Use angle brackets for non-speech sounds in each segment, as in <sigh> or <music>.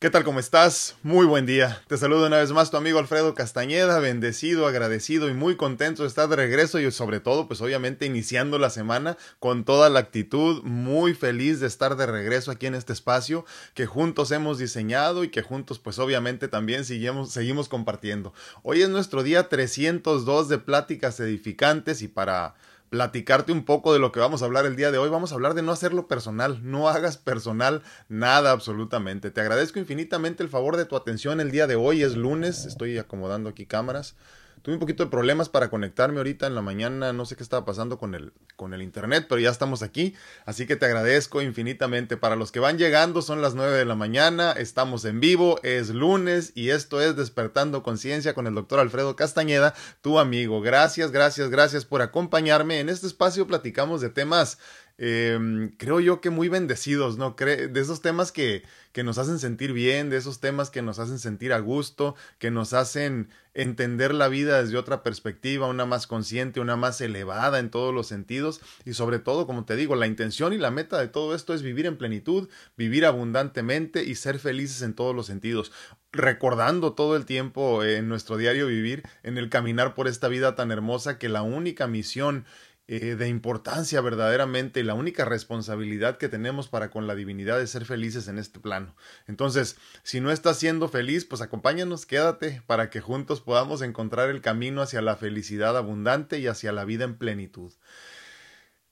¿Qué tal? ¿Cómo estás? Muy buen día. Te saludo una vez más tu amigo Alfredo Castañeda, bendecido, agradecido y muy contento de estar de regreso y sobre todo, pues obviamente iniciando la semana con toda la actitud, muy feliz de estar de regreso aquí en este espacio que juntos hemos diseñado y que juntos pues obviamente también seguimos, compartiendo. Hoy es nuestro día 302 de pláticas edificantes y para platicarte un poco de lo que vamos a hablar el día de hoy. Vamos a hablar de no hacerlo personal, no hagas personal nada absolutamente. Te agradezco infinitamente el favor de tu atención el día de hoy. Es lunes, estoy acomodando aquí cámaras. Tuve un poquito de problemas para conectarme ahorita en la mañana, no sé qué estaba pasando con el, con el internet, pero ya estamos aquí, así que te agradezco infinitamente. Para los que van llegando, son las 9 de la mañana, estamos en vivo, es lunes y esto es Despertando Conciencia con el doctor Alfredo Castañeda, tu amigo. Gracias, gracias, gracias por acompañarme. En este espacio platicamos de temas Em, creo yo que muy bendecidos, ¿no? de esos temas que, que nos hacen sentir bien, de esos temas que nos hacen sentir a gusto, que nos hacen entender la vida desde otra perspectiva, una más consciente, una más elevada en todos los sentidos y sobre todo, como te digo, la intención y la meta de todo esto es vivir en plenitud, vivir abundantemente y ser felices en todos los sentidos recordando todo el tiempo en nuestro diario vivir, en el caminar por esta vida tan hermosa, que la única misión eh, de importancia verdaderamente, la única responsabilidad que tenemos para con la divinidad es ser felices en este plano. Entonces, si no estás siendo feliz, pues acompáñanos, quédate para que juntos podamos encontrar el camino hacia la felicidad abundante y hacia la vida en plenitud.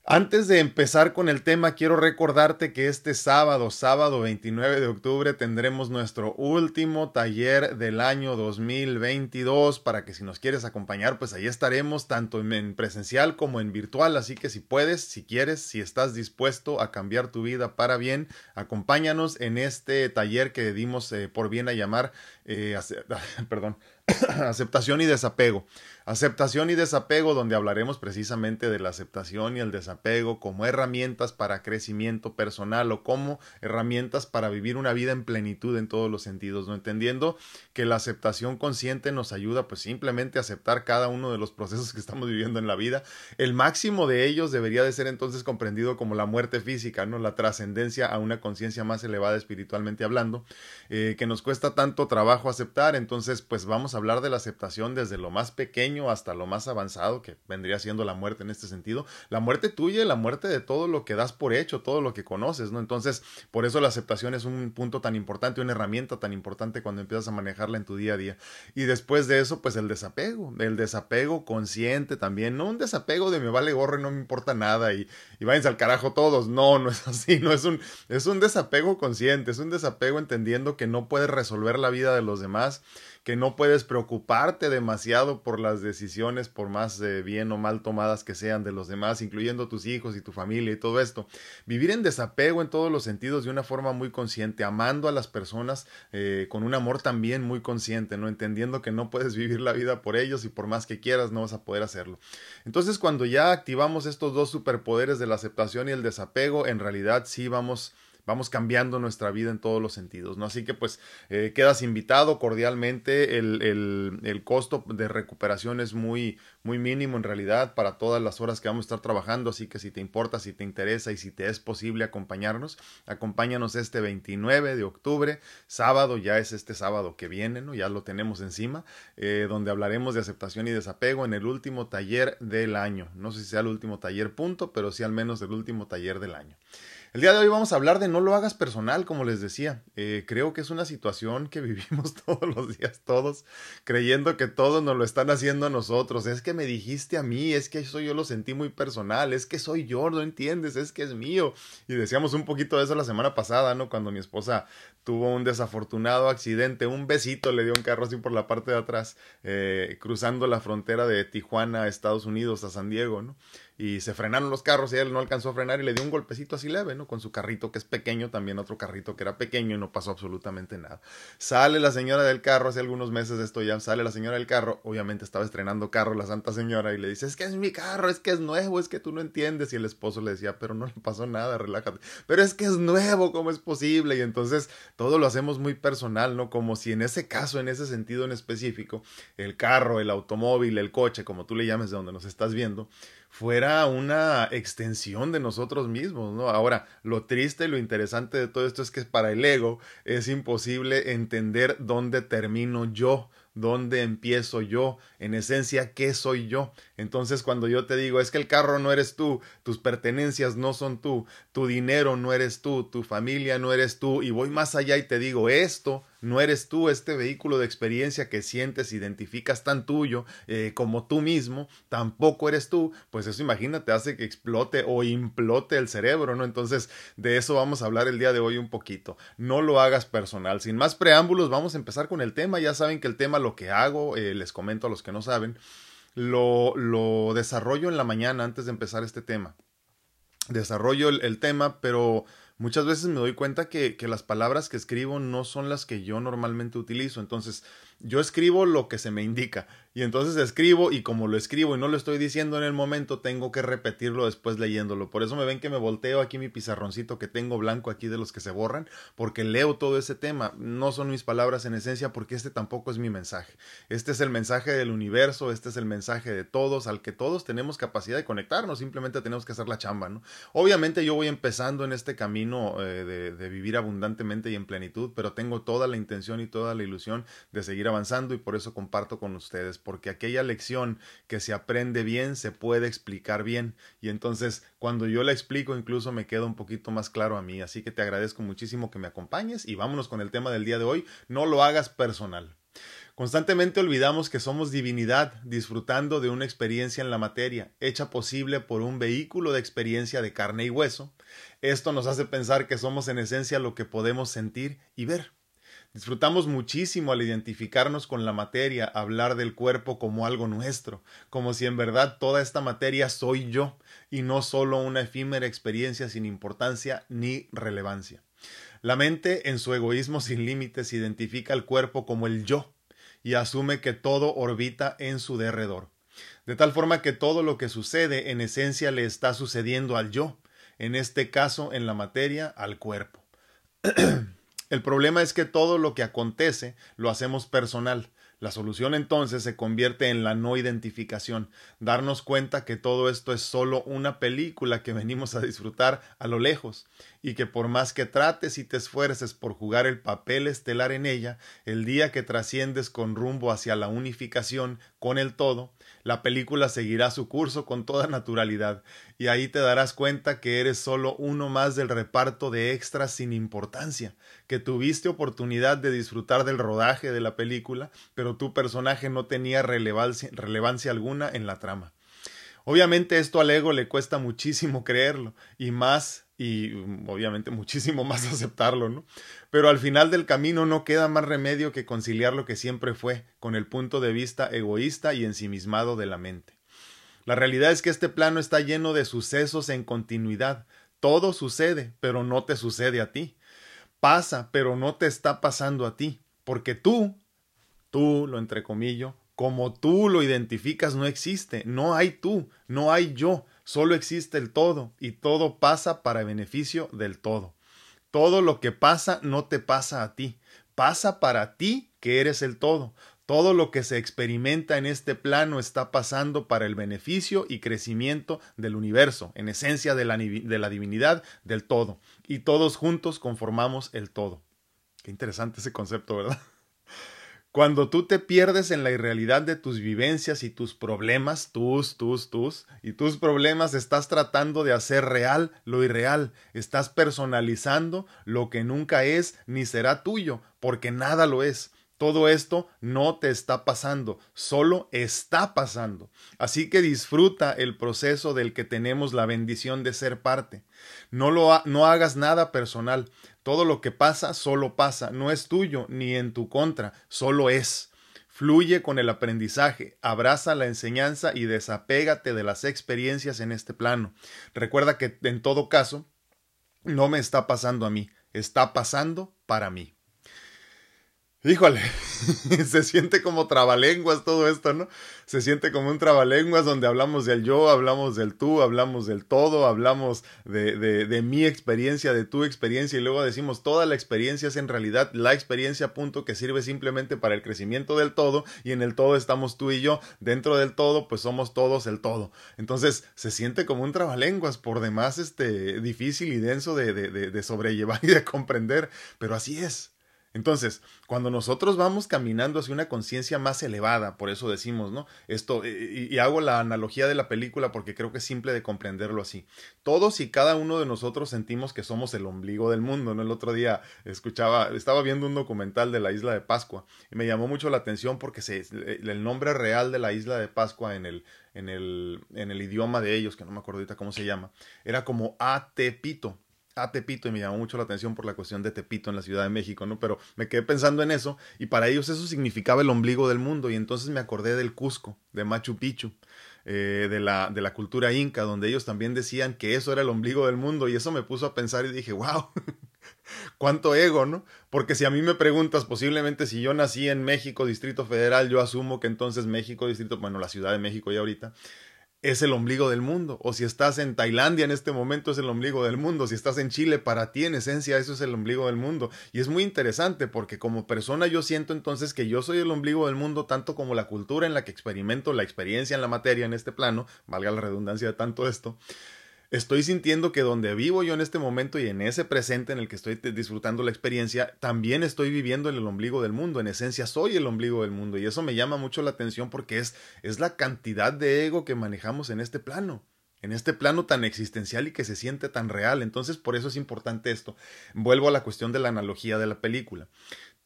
Antes de empezar con el tema, quiero recordarte que este sábado, sábado 29 de octubre, tendremos nuestro último taller del año 2022 para que si nos quieres acompañar, pues ahí estaremos tanto en presencial como en virtual. Así que si puedes, si quieres, si estás dispuesto a cambiar tu vida para bien, acompáñanos en este taller que dimos eh, por bien a llamar, eh, <laughs> perdón, <coughs> aceptación y desapego. Aceptación y desapego, donde hablaremos precisamente de la aceptación y el desapego como herramientas para crecimiento personal o como herramientas para vivir una vida en plenitud en todos los sentidos, ¿no? Entendiendo que la aceptación consciente nos ayuda pues simplemente a aceptar cada uno de los procesos que estamos viviendo en la vida. El máximo de ellos debería de ser entonces comprendido como la muerte física, ¿no? La trascendencia a una conciencia más elevada espiritualmente hablando, eh, que nos cuesta tanto trabajo aceptar, entonces pues vamos a hablar de la aceptación desde lo más pequeño hasta lo más avanzado, que vendría siendo la muerte en este sentido. La muerte tuya la muerte de todo lo que das por hecho, todo lo que conoces, ¿no? Entonces, por eso la aceptación es un punto tan importante, una herramienta tan importante cuando empiezas a manejarla en tu día a día. Y después de eso, pues el desapego, el desapego consciente también, no un desapego de me vale gorro y no me importa nada y, y váyanse al carajo todos. No, no es así, no es un, es un desapego consciente, es un desapego entendiendo que no puedes resolver la vida de los demás que no puedes preocuparte demasiado por las decisiones, por más eh, bien o mal tomadas que sean de los demás, incluyendo tus hijos y tu familia y todo esto. Vivir en desapego en todos los sentidos de una forma muy consciente, amando a las personas eh, con un amor también muy consciente, ¿no? Entendiendo que no puedes <laughs> vivir la vida por ellos y por más que quieras no vas a poder hacerlo. Entonces, cuando ya activamos estos dos superpoderes de la aceptación y el desapego, en realidad sí vamos vamos cambiando nuestra vida en todos los sentidos, ¿no? Así que pues eh, quedas invitado cordialmente, el, el, el, costo de recuperación es muy, muy mínimo en realidad para todas las horas que vamos a estar trabajando, así que si te importa, si te interesa y si te es posible acompañarnos, acompáñanos este 29 de octubre, sábado, ya es este sábado que viene, ¿no? Ya lo tenemos encima, eh, donde hablaremos de aceptación y desapego en el último taller del año. No sé si sea el último taller punto, pero sí al menos el último taller del año. El día de hoy vamos a hablar de no lo hagas personal, como les decía. Eh, creo que es una situación que <laughs> vivimos todos los días, todos, creyendo que todos nos lo están haciendo a nosotros. Es que me dijiste a mí, es que eso yo lo sentí muy personal, es que soy yo, no entiendes, es que es mío. Y decíamos un poquito de eso la semana pasada, ¿no? Cuando mi esposa tuvo un desafortunado accidente, un besito le dio un carro así por la parte de atrás, eh, cruzando la frontera de Tijuana a Estados Unidos, a San Diego, ¿no? Y se frenaron los carros y él no alcanzó a frenar y le dio un golpecito así leve, ¿no? Con su carrito que es pequeño, también otro carrito que era pequeño y no pasó absolutamente nada. Sale la señora del carro, hace algunos meses esto ya, sale la señora del carro, obviamente estaba estrenando carro la santa señora y le dice, es que es mi carro, es que es nuevo, es que tú no entiendes. Y el esposo le decía, pero no le pasó nada, relájate. Pero es que es nuevo, ¿cómo es posible? Y entonces todo lo hacemos muy personal, ¿no? Como si en ese caso, en ese sentido en específico, el carro, el automóvil, el coche, como tú le llames de donde nos estás viendo, fuera una extensión de nosotros mismos, ¿no? Ahora, lo triste y lo interesante de todo esto es que para el ego es imposible entender dónde termino yo, ¿Dónde empiezo yo? En esencia, ¿qué soy yo? Entonces cuando yo te digo, es que el carro no eres tú, tus pertenencias no son tú, tu dinero no eres tú, tu familia no eres tú, y voy más allá y te digo, esto no eres tú, este vehículo de experiencia que sientes, identificas tan tuyo eh, como tú mismo, tampoco eres tú, pues eso imagínate, hace que explote o implote el cerebro, ¿no? Entonces, de eso vamos a hablar el día de hoy un poquito. No lo hagas personal. Sin más preámbulos, vamos a empezar con el tema. Ya saben que el tema, lo que hago, eh, les comento a los que no saben, lo, lo desarrollo en la mañana antes de empezar este tema. Desarrollo el tema, pero muchas veces me doy cuenta que, que, las palabras que escribo no son las que yo normalmente utilizo. Entonces, yo escribo lo que se me indica. Y entonces escribo y como lo escribo y no lo estoy diciendo en el momento, tengo que repetirlo después leyéndolo. Por eso me ven que me volteo aquí mi pizarroncito que tengo blanco aquí de los que se borran, porque leo todo ese tema. No son mis palabras en esencia porque este tampoco es mi mensaje. Este es el mensaje del universo, este es el mensaje de todos, al que todos tenemos capacidad de conectarnos, simplemente tenemos que hacer la chamba, ¿no? Obviamente yo voy empezando en este camino eh, de, de vivir abundantemente y en plenitud, pero tengo toda la intención y toda la ilusión de seguir avanzando y por eso comparto con ustedes porque aquella lección que se aprende bien se puede explicar bien y entonces cuando yo la explico incluso me queda un poquito más claro a mí, así que te agradezco muchísimo que me acompañes y vámonos con el tema del día de hoy, no lo hagas personal. Constantemente olvidamos que somos divinidad disfrutando de una experiencia en la materia, hecha posible por un vehículo de experiencia de carne y hueso. Esto nos hace pensar que somos en esencia lo que podemos sentir y ver. Disfrutamos muchísimo al identificarnos con la materia, hablar del cuerpo como algo nuestro, como si en verdad toda esta materia soy yo y no solo una efímera experiencia sin importancia ni relevancia. La mente, en su egoísmo sin límites, identifica al cuerpo como el yo y asume que todo orbita en su derredor. De tal forma que todo lo que sucede en esencia le está sucediendo al yo, en este caso en la materia, al cuerpo. <clears throat> El problema es que todo lo que acontece lo hacemos personal. La solución entonces se convierte en la no identificación, darnos cuenta que todo esto es solo una película que venimos a disfrutar a lo lejos, y que por más que trates y te esfuerces por jugar el papel estelar en ella, el día que trasciendes con rumbo hacia la unificación con el todo, la película seguirá su curso con toda naturalidad, y ahí te darás cuenta que eres solo uno más del reparto de extras sin importancia, que tuviste oportunidad de disfrutar del rodaje de la película, pero tu personaje no tenía relevancia, alguna en la trama. Obviamente esto al ego le cuesta muchísimo creerlo, y más y mm, obviamente <laughs> muchísimo más aceptarlo, ¿no? Pero al final del camino no queda más remedio que conciliar lo que siempre fue con el punto de vista egoísta y ensimismado de la mente. La realidad es que este plano está lleno de sucesos en continuidad. Todo sucede, pero no te sucede a ti. Pasa, pero no te está pasando a ti, porque tú, tú lo entrecomillo, como tú lo identificas no existe, no hay tú, no hay yo, Solo existe el todo y todo pasa para beneficio del todo. Todo lo que pasa no te pasa a ti, pasa para ti que eres el todo. Todo lo que se experimenta en este plano está pasando para el beneficio y crecimiento del universo, en esencia de la, de la divinidad del todo. Y todos juntos conformamos el todo. Qué interesante ese concepto, ¿verdad? Cuando tú te pierdes en la irrealidad de tus vivencias y tus problemas, tus, tus, tus, y tus problemas, estás tratando de hacer real lo irreal, estás personalizando lo que nunca es ni será tuyo, porque nada lo es. Todo esto no te está pasando, solo está pasando. Así que disfruta el proceso del que tenemos la bendición de ser parte. No, lo no hagas nada personal. Todo lo que pasa solo pasa, no es tuyo ni en tu contra, solo es. Fluye con el aprendizaje, abraza la enseñanza y desapégate de las experiencias en este plano. Recuerda que en todo caso, no me está pasando a mí, está pasando para mí. Híjole, <laughs> se siente como trabalenguas todo esto, ¿no? Se siente como un trabalenguas donde hablamos del yo, hablamos del tú, hablamos del todo, hablamos de, mi experiencia, de tu experiencia y luego decimos toda la experiencia es en realidad la experiencia punto que sirve simplemente para el crecimiento del todo y en el todo estamos tú y yo, dentro del todo pues somos todos el todo. Entonces se siente como un trabalenguas por demás este difícil y denso de, de, de sobrellevar <laughs> y de comprender, pero así es. Entonces, cuando nosotros vamos caminando hacia una conciencia más elevada, por eso decimos, ¿no? Esto, y, y, hago la analogía de la película porque creo que es simple de comprenderlo así. Todos y cada uno de nosotros sentimos que somos el ombligo del mundo, ¿no? El otro día escuchaba, estaba viendo un documental de la isla de Pascua y me llamó mucho la atención porque se, el nombre real de la isla de Pascua en el, en el, en el idioma de ellos, que no me acuerdo ahorita cómo se llama, era como Atepito a Tepito y me llamó mucho la atención por la cuestión de Tepito en la Ciudad de México, ¿no? Pero me quedé pensando en eso y para ellos eso significaba el ombligo del mundo y entonces me acordé del Cusco, de Machu Picchu. Eh, de, la, de la cultura inca, donde ellos también decían que eso era el ombligo del mundo, y eso me puso a pensar y dije, wow, <laughs> cuánto ego, ¿no? Porque si a mí me preguntas, posiblemente si yo nací en México, Distrito Federal, yo asumo que entonces México, Distrito, bueno, la Ciudad de México ya ahorita, es el ombligo del mundo. O si estás en Tailandia en este momento es el ombligo del mundo. Si estás en Chile, para ti en esencia eso es el ombligo del mundo. Y es muy interesante porque como persona yo siento entonces que yo soy el ombligo del mundo tanto como la cultura en la que experimento la experiencia en la materia en este plano, valga la redundancia de tanto esto estoy sintiendo que donde vivo yo en este momento y en ese presente en el que estoy disfrutando la experiencia, también estoy viviendo en el ombligo del mundo. En esencia, soy el ombligo del mundo. Y eso me llama mucho la atención porque es, es la cantidad de ego que manejamos en este plano. En este plano tan existencial y que se siente tan real. Entonces, por eso es importante esto. Vuelvo a la cuestión de la analogía de la película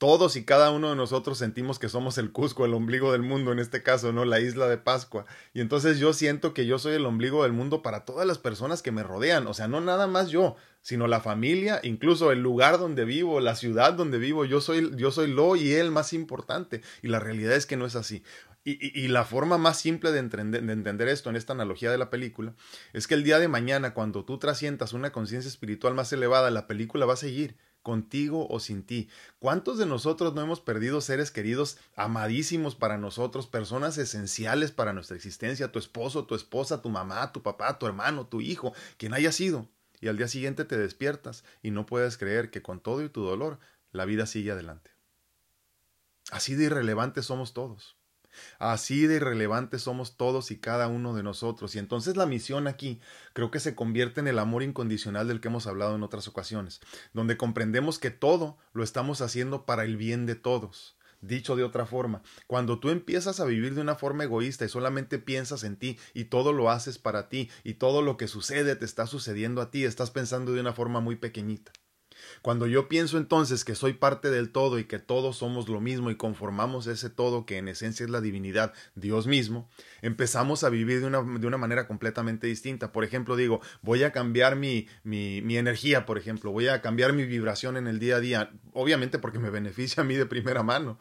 todos y cada uno de nosotros sentimos que somos el Cusco, el ombligo del mundo, en este caso, ¿no? La isla de Pascua. Y entonces yo siento que yo soy el ombligo del mundo para todas las personas que me rodean. O sea, no nada más yo, sino la familia, incluso el lugar donde vivo, la ciudad donde vivo. Yo soy, yo soy lo y él más importante. Y la realidad es que no es así. Y, la forma más simple de entender, de entender, esto en esta analogía de la película es que el día de mañana, cuando tú trasientas una conciencia espiritual más elevada, la película va a seguir contigo o sin ti. ¿Cuántos de nosotros no hemos perdido seres queridos amadísimos para nosotros, personas esenciales para nuestra existencia, tu esposo, tu esposa, tu mamá, tu papá, tu hermano, tu hijo, quien haya sido? Y al día siguiente te despiertas y no puedes creer que con todo y tu dolor la vida sigue adelante. Así de irrelevantes somos todos. Así de irrelevantes somos todos y cada uno de nosotros. Y entonces la misión aquí creo que se convierte en el amor incondicional del que hemos hablado en otras ocasiones, donde comprendemos que todo lo estamos haciendo para el bien de todos. Dicho de otra forma, cuando tú empiezas a vivir de una forma egoísta y solamente piensas en ti y todo lo haces para ti y todo lo que sucede te está sucediendo a ti, estás pensando de una forma muy pequeñita. Cuando yo pienso entonces que soy parte del todo y que todos somos lo mismo y conformamos ese todo que en esencia es la divinidad, Dios mismo, empezamos a vivir de una, de una manera completamente distinta. Por ejemplo, digo, voy a cambiar mi, mi, mi energía, por ejemplo, voy a cambiar mi vibración en el día a día, obviamente porque me beneficia a mí de primera mano,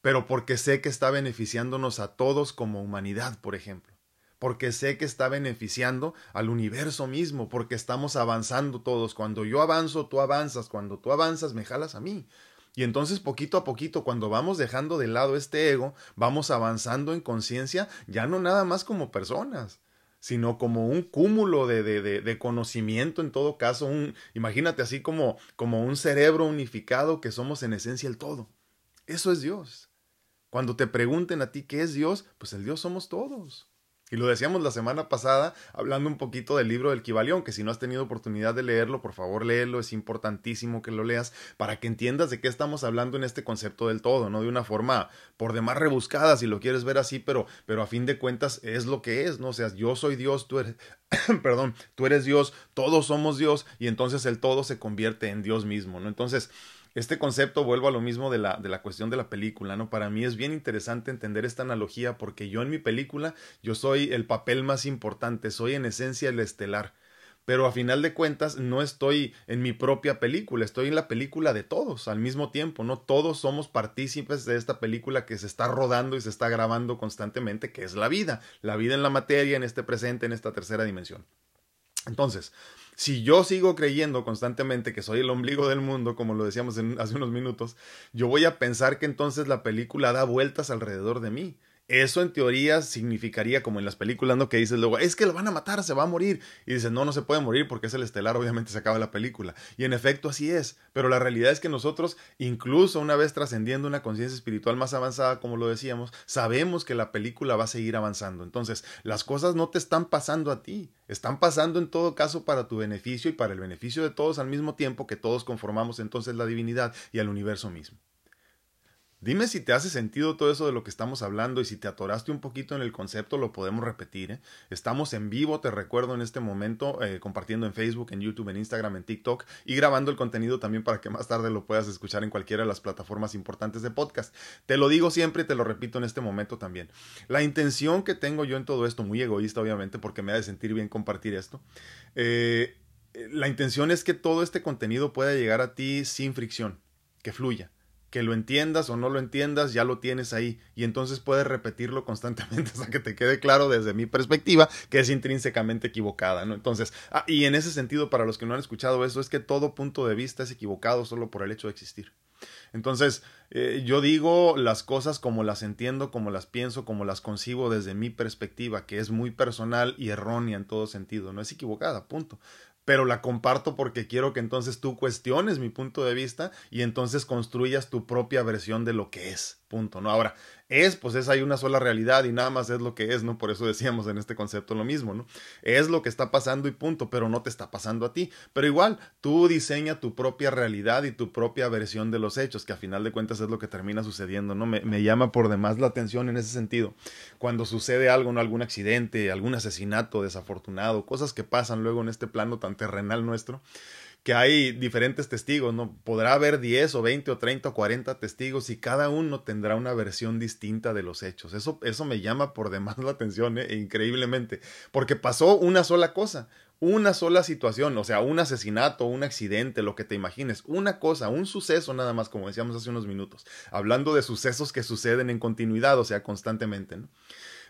pero porque sé que está beneficiándonos a todos como humanidad, por ejemplo porque sé que está beneficiando al universo mismo, porque estamos avanzando todos. Cuando yo avanzo, tú avanzas, cuando tú avanzas, me jalas a mí. Y entonces poquito a poquito, cuando vamos dejando de lado este ego, vamos avanzando en conciencia, ya no nada más como personas, sino como un cúmulo de, de, de, conocimiento en todo caso, un, imagínate así como, como un cerebro unificado que somos en esencia el todo. Eso es Dios. Cuando te pregunten a ti qué es Dios, pues el Dios somos todos. Y lo decíamos la semana pasada, hablando un poquito del libro del Kibalión, que si no has tenido oportunidad de leerlo, por favor léelo, es importantísimo que lo leas para que entiendas de qué estamos hablando en este concepto del todo, no de una forma por demás rebuscada, si lo quieres ver así, pero, pero a fin de cuentas es lo que es, ¿no? O sea, yo soy Dios, tú eres, <coughs> perdón, tú eres Dios, todos somos Dios, y entonces el todo se convierte en Dios mismo, ¿no? Entonces, este concepto, vuelvo a lo mismo de la, de la cuestión de la película, ¿no? Para mí es bien interesante entender esta analogía porque yo en mi película, yo soy el papel más importante, soy en esencia el estelar. Pero a final de cuentas no estoy en mi propia película, estoy en la película de todos al mismo tiempo, ¿no? Todos somos partícipes de esta película que se está rodando y se está grabando constantemente, que es la vida, la vida en la materia, en este presente, en esta tercera dimensión. Entonces, Si yo sigo creyendo constantemente que soy el ombligo del mundo, como lo decíamos hace unos minutos, yo voy a pensar que entonces la película da vueltas alrededor de mí. Eso en teoría significaría, como en las películas, ¿no? Que dices luego, es que lo van a matar, se va a morir. Y dices, no, no se puede morir porque es el estelar, obviamente se acaba la película. Y en efecto así es. Pero la realidad es que nosotros, incluso una vez trascendiendo una conciencia espiritual más avanzada, como lo decíamos, sabemos que la película va a seguir avanzando. Entonces, las cosas no te están pasando a ti. Están pasando en todo caso para tu beneficio y para el beneficio de todos al mismo tiempo que todos conformamos entonces la divinidad y al universo mismo. Dime si te hace sentido todo eso de lo que estamos hablando y si te atoraste un poquito en el concepto, lo podemos repetir. ¿eh? Estamos en vivo, te recuerdo en este momento, eh, compartiendo en Facebook, en YouTube, en Instagram, en TikTok y grabando el contenido también para que más tarde lo puedas escuchar en cualquiera de las plataformas importantes de podcast. Te lo digo siempre y te lo repito en este momento también. La intención que tengo yo en todo esto, muy egoísta obviamente, porque me ha de sentir bien compartir esto, eh, la intención es que todo este contenido pueda llegar a ti sin fricción, que fluya que lo entiendas o no lo entiendas, ya lo tienes ahí y entonces puedes repetirlo constantemente <laughs> hasta que te quede claro desde mi perspectiva que es intrínsecamente equivocada, ¿no? Entonces, ah, y en ese sentido, para los que no han escuchado eso, es que todo punto de vista es equivocado solo por el hecho de existir. Entonces, eh, yo digo las cosas como las entiendo, como las pienso, como las concibo desde mi perspectiva, que es muy personal y errónea en todo sentido, no es equivocada, punto pero la comparto porque quiero que entonces tú cuestiones mi punto de vista y entonces construyas tu propia versión de lo que es. Punto, ¿no? Ahora, es, pues es hay una sola realidad y nada más es lo que es, ¿no? Por eso decíamos en este concepto lo mismo, ¿no? Es lo que está pasando y punto, pero no te está pasando a ti. Pero igual, tú diseña tu propia realidad y tu propia versión de los hechos, que a final de cuentas es lo que termina sucediendo, ¿no? Me, me llama por demás la atención en ese sentido. Cuando sucede algo, ¿no? Algún accidente, algún asesinato desafortunado, cosas que pasan luego en este plano tan terrenal nuestro que hay diferentes testigos, ¿no? Podrá haber 10 o 20 o 30 o 40 testigos y cada uno tendrá una versión distinta de los hechos. Eso, eso me llama por demás la atención, ¿eh? increíblemente, porque pasó una sola cosa, una sola situación, o sea, un asesinato, un accidente, lo que te imagines, una cosa, un suceso nada más, como decíamos hace unos minutos, hablando de sucesos que suceden en continuidad, o sea, constantemente, ¿no?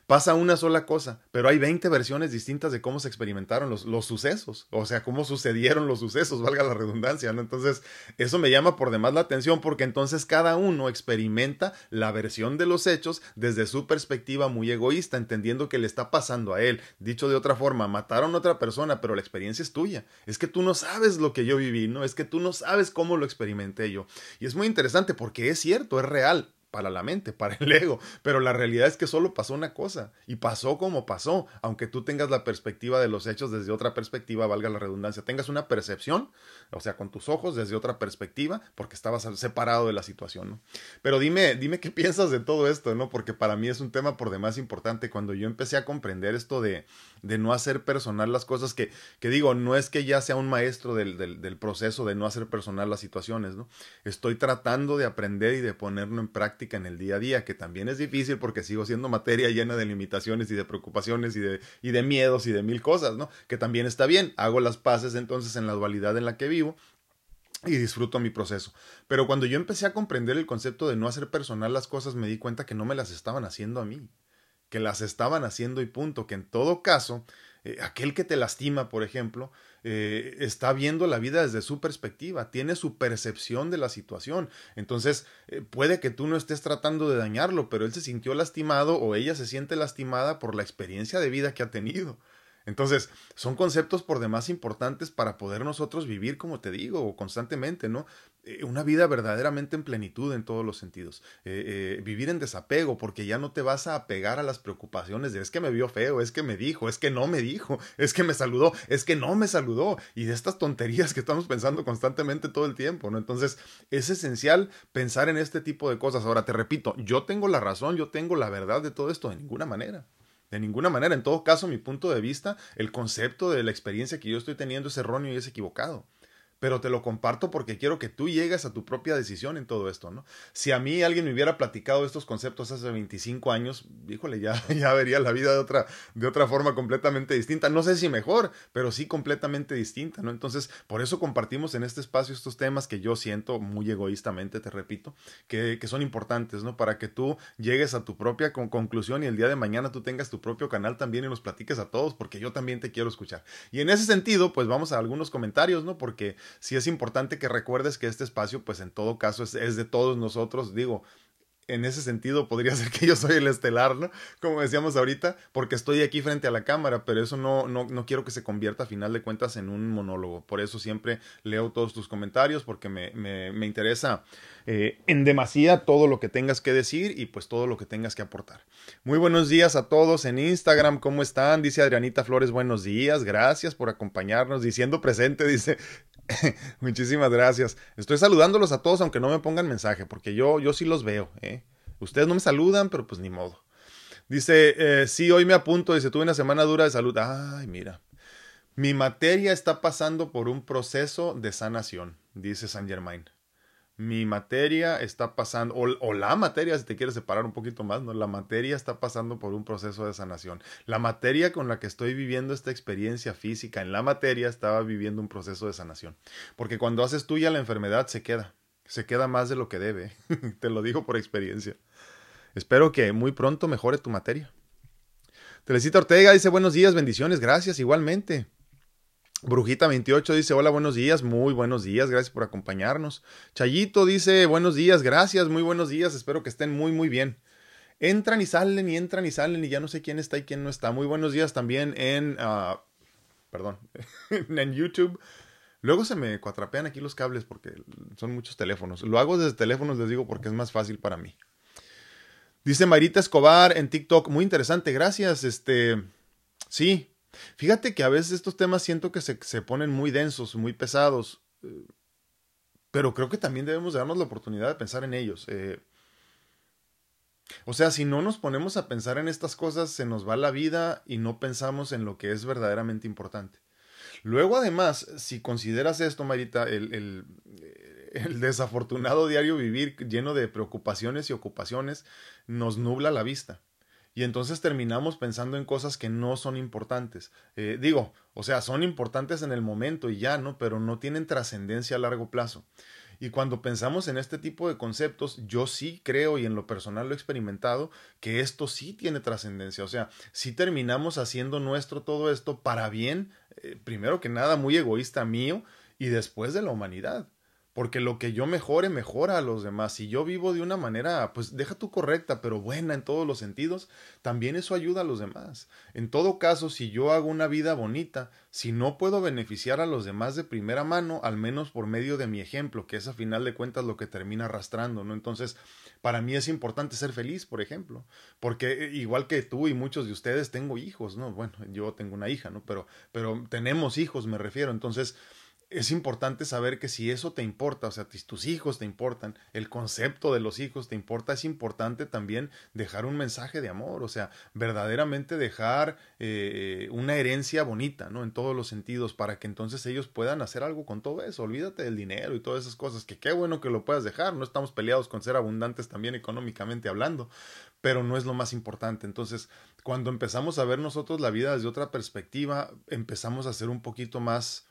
Pasa una sola cosa, pero hay 20 versiones distintas de cómo se experimentaron los, los, sucesos, o sea, cómo sucedieron los sucesos, valga la redundancia, ¿no? Entonces, eso me llama por demás la atención porque entonces cada uno experimenta la versión de los hechos desde su perspectiva muy egoísta, entendiendo que le está pasando a él. Dicho de otra forma, mataron a otra persona, pero la experiencia es tuya. Es que tú no sabes lo que yo viví, ¿no? Es que tú no sabes cómo lo experimenté yo. Y es muy interesante porque es cierto, es real para la mente, para el ego, pero la realidad es que solo pasó una cosa y pasó como pasó, aunque tú tengas la perspectiva de los hechos desde otra perspectiva, valga la redundancia, tengas una percepción, o sea, con tus ojos desde otra perspectiva, porque estabas separado de la situación, ¿no? Pero dime, dime qué <laughs> piensas de todo esto, ¿no? Porque para mí es un tema por demás importante cuando yo empecé a comprender esto de, de no hacer personal las cosas que, que digo, no es que ya sea un maestro del, del, del proceso de no hacer personal las situaciones, ¿no? Estoy tratando de aprender y de ponerlo en práctica en el día a día, que también es difícil porque sigo siendo materia llena de limitaciones y de preocupaciones y de, y de miedos y de mil cosas, ¿no? Que también está bien. Hago las paces entonces en la dualidad en la que vivo y disfruto mi proceso. Pero cuando yo empecé a comprender el concepto de no hacer personal las cosas, me di cuenta que no me las estaban haciendo a mí, que las estaban haciendo y punto, que en todo caso, eh, aquel que te lastima, por ejemplo, eh, está viendo la vida desde su perspectiva, tiene su percepción de la situación. Entonces, eh, puede que tú no estés tratando de dañarlo, pero él se sintió lastimado o ella se siente lastimada por la experiencia de vida que ha tenido. Entonces, son conceptos por demás importantes para poder nosotros vivir, como te digo, constantemente, ¿no? Eh, una vida verdaderamente en plenitud en todos los sentidos. Eh, eh, vivir en desapego, porque ya no te vas a apegar a las preocupaciones de es que me vio feo, es que me dijo, es que no me dijo, es que me saludó, es que no me saludó, y de estas tonterías que estamos pensando constantemente todo el tiempo, ¿no? Entonces, es esencial pensar en este tipo de cosas. Ahora, te repito, yo tengo la razón, yo tengo la verdad de todo esto, de ninguna manera. De ninguna manera. En todo caso, mi punto de vista, el concepto de la experiencia que yo estoy teniendo es erróneo y es equivocado. Pero te lo comparto porque quiero que tú llegues a tu propia decisión en todo esto, ¿no? Si a mí alguien me hubiera platicado estos conceptos hace 25 años, híjole, ya, <laughs> ya vería la vida de otra, de otra forma completamente distinta. No sé si mejor, pero sí completamente distinta, ¿no? Entonces, por eso compartimos en este espacio estos temas que yo siento muy egoístamente, te repito, que, que son importantes, ¿no? Para que tú llegues a tu propia conclusión y el día de mañana tú tengas tu propio canal también y nos platiques a todos, porque yo también te quiero escuchar. Y en ese sentido, pues vamos a algunos comentarios, ¿no? Porque sí es importante que recuerdes que este espacio, pues en todo caso, es, es de todos nosotros. Digo, en ese sentido podría <laughs> ser que yo soy el estelar, ¿no? Como decíamos ahorita, porque estoy aquí frente a la cámara, pero eso no, no, no quiero que se convierta a final de cuentas en un monólogo. Por eso siempre leo todos tus comentarios, porque me, me, me interesa eh, en demasía todo lo que tengas que decir y pues todo lo que tengas que aportar. Muy buenos días a todos en Instagram, ¿cómo están? Dice Adrianita Flores, buenos días, gracias por acompañarnos, diciendo presente, <laughs> dice <laughs> Muchísimas gracias. Estoy saludándolos a todos, aunque no me pongan mensaje, porque yo, yo sí los veo. ¿eh? Ustedes no me saludan, pero pues ni modo. Dice, eh, sí, hoy me apunto. Dice, tuve una semana dura de salud. Ay, mira. Mi materia está pasando por un proceso de sanación, dice San Germain mi materia está pasando, o, la materia, si te quieres separar un poquito más, ¿no? La materia está pasando por un proceso de sanación. La materia con la que estoy viviendo esta experiencia física, en la materia estaba viviendo un proceso de sanación. Porque cuando haces tuya la enfermedad se queda, se queda más de lo que debe. <laughs> te lo digo por experiencia. Espero que muy pronto mejore tu materia. Telecita Ortega dice buenos días, bendiciones, gracias, igualmente. Brujita28 dice, hola, buenos días, muy buenos días, gracias por acompañarnos. Chayito dice, buenos días, gracias, muy buenos días, espero que estén muy, muy bien. Entran y salen y entran y salen y ya no sé quién está y quién no está. Muy buenos días también en, uh, perdón, <laughs> en YouTube. Luego se me cuatrapean aquí los cables porque son muchos teléfonos. Lo hago desde teléfonos, les digo, porque es más fácil para mí. Dice Marita Escobar en TikTok, muy interesante, gracias. Este, sí, Fíjate que a veces estos temas siento que se, se ponen muy densos, muy pesados, eh, pero creo que también debemos darnos la oportunidad de pensar en ellos. Eh. o sea, si no nos ponemos a pensar en estas cosas, se nos va la vida y no pensamos en lo que es verdaderamente importante. Luego, además, si consideras esto, Marita, el, el, el desafortunado diario vivir lleno de preocupaciones y ocupaciones nos nubla la vista y entonces terminamos pensando en cosas que no son importantes. Eh, digo, o sea, son importantes en el momento y ya, ¿no? Pero no tienen trascendencia a largo plazo. Y cuando pensamos en este tipo de conceptos, yo sí creo y en lo personal lo he experimentado, que esto sí tiene trascendencia. O sea, si terminamos haciendo nuestro todo esto para bien, eh, primero que nada muy egoísta mío y después de la humanidad porque lo que yo mejore mejora a los demás. Si yo vivo de una manera, pues deja tú correcta, pero buena en todos los sentidos, también eso ayuda a los demás. En todo caso, si yo hago una vida bonita, si no puedo beneficiar a los demás de primera mano, al menos por medio de mi ejemplo, que es a final de cuentas lo que termina arrastrando, ¿no? Entonces, para mí es importante ser feliz, por ejemplo, porque igual que tú y muchos de ustedes tengo hijos, ¿no? Bueno, yo tengo una hija, ¿no? Pero, pero tenemos hijos, me refiero. Entonces, es importante saber que si eso te importa, o sea, tus hijos te importan, el concepto de los hijos te importa, es importante también dejar un mensaje de amor, o sea, verdaderamente dejar eh, una herencia bonita, ¿no? En todos los sentidos, para que entonces ellos puedan hacer algo con todo eso. Olvídate del dinero y todas esas cosas, que qué bueno que lo puedas dejar, no estamos peleados con ser abundantes también económicamente hablando, pero no es lo más importante. Entonces, cuando empezamos a ver nosotros la vida desde otra perspectiva, empezamos a ser un poquito más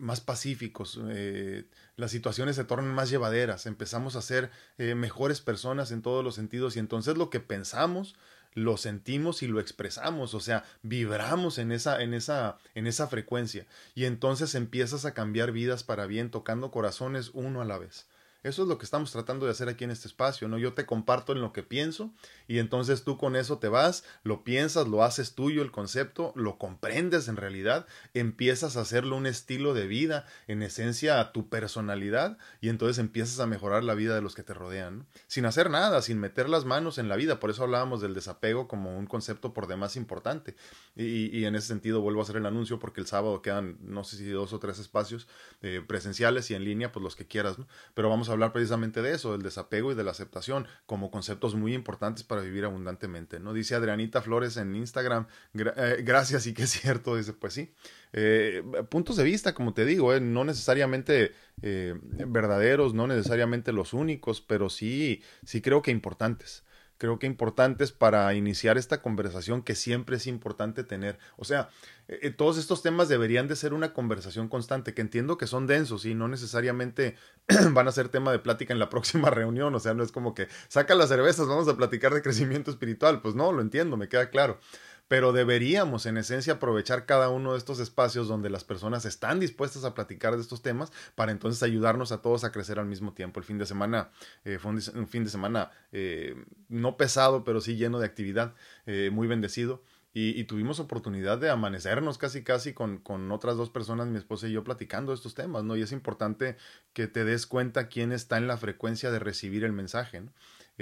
más pacíficos, eh, las situaciones se tornan más llevaderas, empezamos a ser eh, mejores personas en todos los sentidos y entonces lo que pensamos lo sentimos y lo expresamos, o sea, vibramos en esa, en esa, en esa frecuencia y entonces empiezas a cambiar vidas para bien, tocando corazones uno a la vez. Eso es lo que estamos tratando de hacer aquí en este espacio, ¿no? Yo te comparto en lo que pienso y entonces tú con eso te vas, lo piensas, lo haces tuyo el concepto, lo comprendes en realidad, empiezas a hacerlo un estilo de vida, en esencia a tu personalidad y entonces empiezas a mejorar la vida de los que te rodean, sin hacer nada, sin meter las manos en la vida. Por eso hablábamos del desapego como un concepto por demás importante. Y, y en ese sentido vuelvo a hacer el anuncio porque el sábado quedan, no sé si dos o tres espacios eh, presenciales y en línea, pues los que quieras, ¿no? Pero vamos hablar precisamente de eso, del desapego y de la aceptación, como conceptos muy importantes para vivir abundantemente, ¿no? Dice Adrianita Flores en Instagram, eh, gracias y que es cierto, dice, pues sí. Eh, puntos de vista, como te digo, eh, no necesariamente verdaderos, no necesariamente los únicos, pero sí, sí creo que importantes creo que importantes para iniciar esta conversación que siempre es importante tener. O sea, eh, eh, todos estos temas deberían de ser una conversación constante, que entiendo que son densos y no necesariamente <clears throat> van a ser tema de plática en la <laughs> próxima reunión. O sea, no es como que saca las cervezas, vamos a platicar de crecimiento espiritual. Pues no, lo entiendo, me queda claro pero deberíamos en esencia aprovechar cada uno de estos espacios donde las personas están dispuestas a platicar de estos temas para entonces ayudarnos a todos a crecer al mismo tiempo. El fin de semana eh, fue un, fin de semana eh, no pesado, pero sí lleno de actividad, eh, muy bendecido. Y, tuvimos oportunidad de amanecernos casi casi con, con, otras dos personas, mi esposa y yo, platicando estos temas, ¿no? Y es importante que te des cuenta quién está en la frecuencia de recibir el mensaje, ¿no?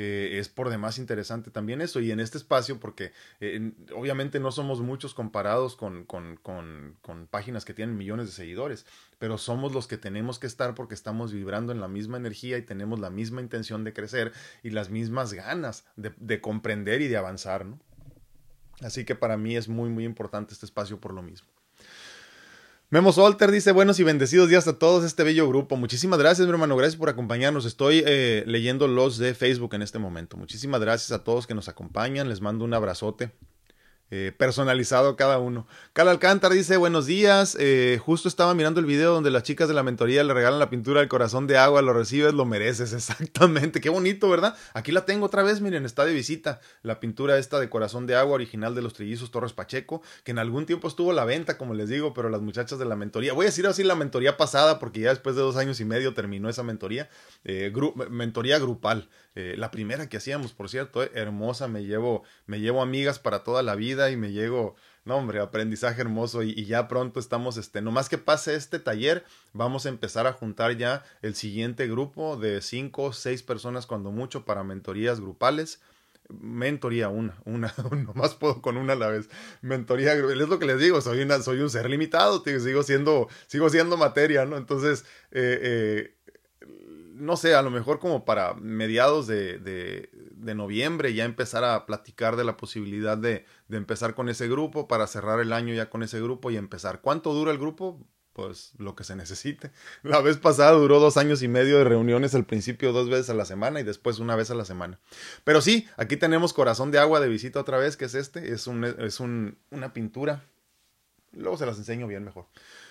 Eh, es por demás interesante también eso. Y en este espacio, porque eh, obviamente no somos muchos comparados con, con, con, páginas que tienen millones de seguidores, pero somos los que tenemos que estar porque estamos vibrando en la misma energía y tenemos la misma intención de crecer y las mismas ganas de, de comprender y de avanzar. ¿no? Así que para mí es muy, muy importante este espacio por lo mismo. Memo Solter dice buenos y bendecidos días a todos este bello grupo. Muchísimas gracias, mi hermano. Gracias por acompañarnos. Estoy eh, leyendo los de Facebook en este momento. Muchísimas gracias a todos que nos acompañan. Les mando un abrazote. Eh, personalizado cada uno. Cal Alcántara dice buenos días. Eh, justo estaba mirando el video donde las chicas de la mentoría le regalan la pintura del corazón de agua. Lo recibes, lo mereces. <laughs> Exactamente. Qué bonito, ¿verdad? Aquí la tengo otra vez. Miren, está de visita. La pintura esta de corazón de agua original de los trillizos Torres Pacheco. Que en algún tiempo estuvo a la venta, como les digo. Pero las muchachas de la mentoría. Voy a decir así la mentoría pasada porque ya después de dos años y medio terminó esa mentoría. Eh, mentoría grupal. La primera que hacíamos, por cierto. hermosa. Me llevo, me llevo amigas para toda la vida y me llego, no hombre, aprendizaje hermoso y, ya pronto estamos, este, nomás que pase este taller, vamos a empezar a juntar ya el siguiente grupo de cinco o seis personas cuando mucho para mentorías grupales mentoría una, una, <laughs> nomás puedo con una a la vez. Mentoría, es lo que les digo, soy una, soy un ser limitado, sigo siendo, sigo siendo materia, ¿no? Entonces, eh, eh, no sé, a lo mejor como para mediados de, de, noviembre ya empezar a platicar de la posibilidad de, de, empezar con ese grupo, para cerrar el año ya con ese grupo y empezar. ¿Cuánto dura el grupo? Pues lo que se necesite. <laughs> La vez pasada duró dos años y medio de reuniones, al principio dos veces a la semana y después una vez a la semana. Pero sí, aquí tenemos Corazón de Agua de visita otra vez, que es este, es, un, es un, una pintura. Luego se las enseño bien mejor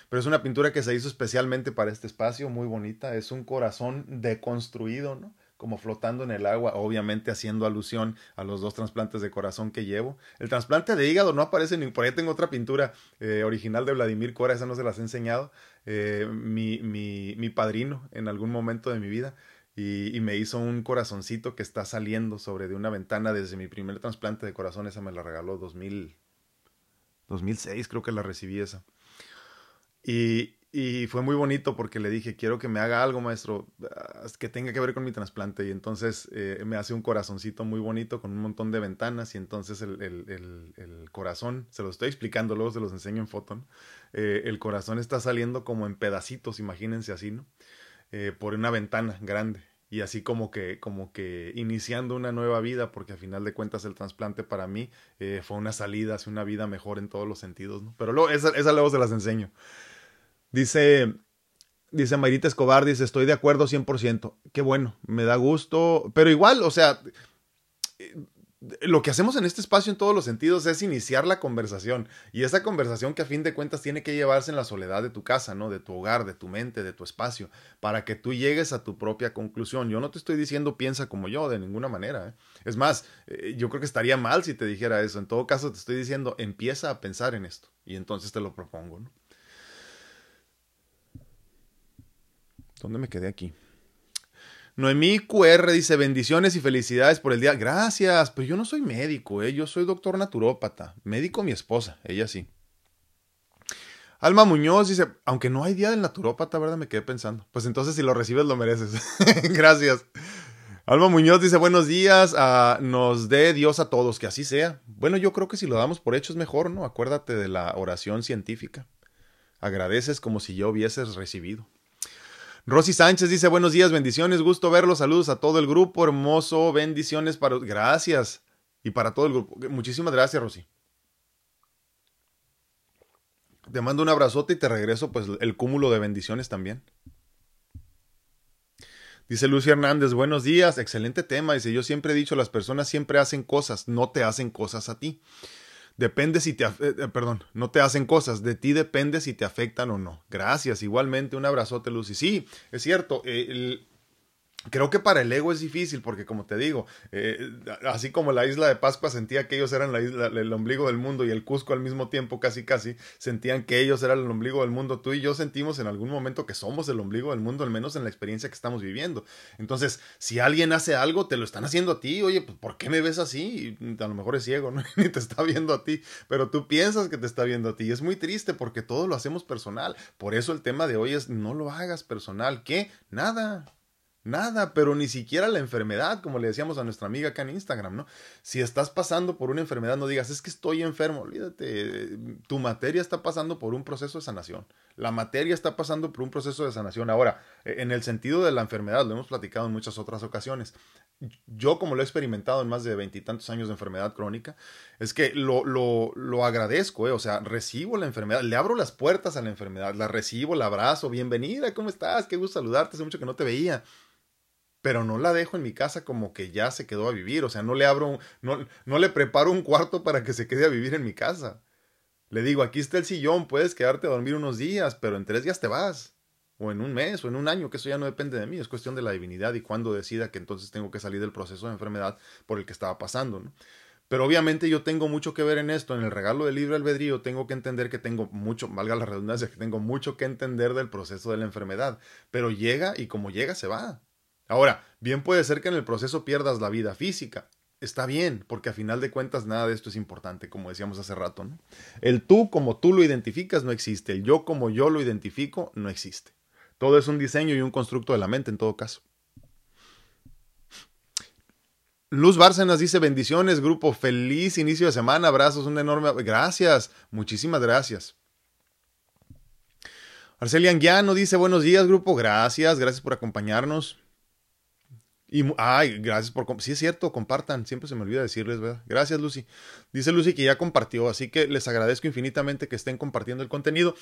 pero es una pintura que se hizo especialmente para este espacio, muy bonita, es un corazón deconstruido, ¿no? como flotando en el agua, obviamente haciendo alusión a los dos trasplantes de corazón que llevo. El trasplante de hígado no aparece ni por ahí tengo otra pintura eh, original de Vladimir Cora, esa no se las he enseñado. Eh, mi, mi, mi, padrino en algún momento de mi vida y, y, me hizo un corazoncito que está saliendo sobre de una ventana desde mi primer trasplante de corazón, esa me la regaló 2000, 2006, creo que la recibí esa. Y, fue muy bonito porque le dije, quiero que me haga algo, maestro, ah, que tenga que ver con mi trasplante. Y entonces eh, me hace un corazoncito muy bonito con un montón de ventanas y entonces el, corazón, se lo estoy explicando, luego se los enseño en foto, eh, el corazón está saliendo como en pedacitos, imagínense así, ¿no? Eh, por una ventana grande y así como que, como que iniciando una nueva vida, porque a final de cuentas el trasplante para mí fue una salida hacia una vida mejor en todos los sentidos, ¿no? Pero luego, esa luego se las enseño. Dice, dice Mayrita Escobar, dice, estoy de acuerdo 100%. Qué bueno, me da gusto. Pero igual, o sea, lo que hacemos en este espacio en todos los sentidos es iniciar la conversación. Y esa conversación que a fin de cuentas tiene que llevarse en la soledad de tu casa, ¿no? De tu hogar, de tu mente, de tu espacio, para que tú llegues a tu propia conclusión. Yo no te estoy diciendo piensa como yo, de ninguna manera. ¿eh? Es más, eh, yo creo que estaría mal si te dijera eso. En todo caso, te estoy diciendo, empieza a pensar en esto. Y entonces te lo propongo, ¿no? ¿Dónde me quedé aquí? Noemí QR dice bendiciones y felicidades por el día. Gracias, pero yo no soy médico, ¿eh? yo soy doctor naturópata. Médico mi esposa, ella sí. Alma Muñoz dice, aunque no hay día del naturópata, ¿verdad? Me quedé pensando. Pues entonces si lo recibes lo mereces. <laughs> Gracias. Alma Muñoz dice, buenos días, uh, nos dé Dios a todos, que así sea. Bueno, yo creo que si lo damos por hecho es mejor, ¿no? Acuérdate de la oración científica. Agradeces como si yo hubieses recibido. Rosy Sánchez dice buenos días, bendiciones, gusto verlos, saludos a todo el grupo, hermoso, bendiciones para... Gracias. Y para todo el grupo. Muchísimas gracias, Rosy. Te mando un abrazote y te regreso pues el cúmulo de bendiciones también. Dice Lucy Hernández, buenos días, excelente tema. Dice, yo siempre he dicho, las personas siempre hacen cosas, no te hacen cosas a ti. Depende si te, eh, eh, perdón, no te hacen cosas, de ti depende si te afectan o no. Gracias, igualmente un abrazote Lucy. Sí, es cierto, eh, el, Creo que para el ego es difícil porque, como te digo, eh, así como la isla de Pascua sentía que ellos eran la isla, el ombligo del mundo y el Cusco al mismo tiempo, casi casi, sentían que ellos eran el ombligo del mundo, tú y yo sentimos en algún momento que somos el ombligo del mundo, al menos en la experiencia que estamos viviendo. Entonces, si alguien hace algo, te lo están haciendo a ti, oye, pues, ¿por qué me ves así? A lo mejor es ciego, ¿no? <laughs> Ni te está viendo a ti, pero tú piensas que te está viendo a ti. Y es muy triste porque todo lo hacemos personal. Por eso el tema de hoy es no lo hagas personal. ¿Qué? Nada. Nada, pero ni siquiera la enfermedad, como le decíamos a nuestra amiga acá en Instagram, ¿no? Si estás pasando por una enfermedad, no digas, es que estoy enfermo, olvídate, tu materia está pasando por un proceso de sanación. La materia está pasando por un proceso de sanación. Ahora, e, en el sentido de la enfermedad, lo hemos platicado en muchas otras ocasiones. Yo, como lo he experimentado en más de veintitantos años de enfermedad crónica, es que lo, lo, lo agradezco, ¿eh? o sea, recibo la enfermedad, le abro las puertas a la enfermedad, la recibo, la abrazo, bienvenida, ¿cómo estás? Qué gusto saludarte, hace mucho que no te veía pero no la dejo en mi casa como que ya se quedó a vivir, o sea, no le abro, no, no le preparo un cuarto para que se quede a vivir en mi casa. Le digo, aquí está el sillón, puedes quedarte a dormir unos días, pero en tres días te vas, o en un mes, o en un año, que eso ya no depende de mí, es cuestión de la divinidad y cuando decida que entonces tengo que salir del proceso de enfermedad por el que estaba pasando. Pero obviamente yo tengo mucho que ver en esto, en el regalo del libre albedrío tengo que entender que tengo mucho, valga la redundancia, que tengo mucho que entender del proceso de la enfermedad, pero llega y como llega se va. Ahora, bien puede ser que en el proceso pierdas la vida física. Está bien, porque a final de cuentas nada de esto es importante, como decíamos hace rato. El tú como tú lo identificas no existe, el yo como yo lo identifico no existe. Todo es un diseño y un constructo de la mente en todo caso. Luz Bárcenas dice bendiciones, grupo, feliz inicio de semana, abrazos, un enorme... Gracias, muchísimas gracias. Arcelia Anguiano dice buenos días, grupo, gracias, gracias por acompañarnos. Y, ay, gracias por... Sí, es cierto, compartan. Siempre se me olvida decirles, ¿verdad? Gracias, Lucy. Dice Lucy que ya compartió, así que les agradezco infinitamente que estén compartiendo el contenido.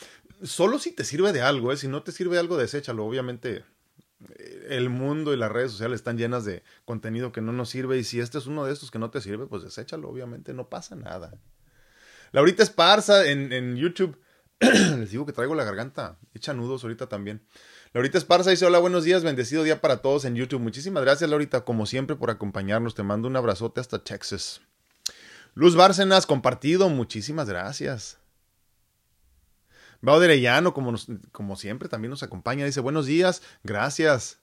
Solo si te sirve de algo, ¿eh? Si no te sirve de algo, deséchalo. Obviamente, eh, el mundo y las redes sociales están llenas de contenido que no nos sirve. Y si este es uno de estos que no te sirve, pues deséchalo. Obviamente, no pasa nada. Laurita Esparza en, en YouTube. <clears throat> les digo que traigo la garganta. Echa nudos ahorita también. Laurita Esparza dice, hola, buenos días, bendecido día para todos en YouTube. Muchísimas gracias, Laurita, como siempre, por acompañarnos. Te mando un abrazote hasta Texas. Luz Bárcenas, compartido, muchísimas gracias. Bao como, como siempre, también nos acompaña. Dice, buenos días, gracias.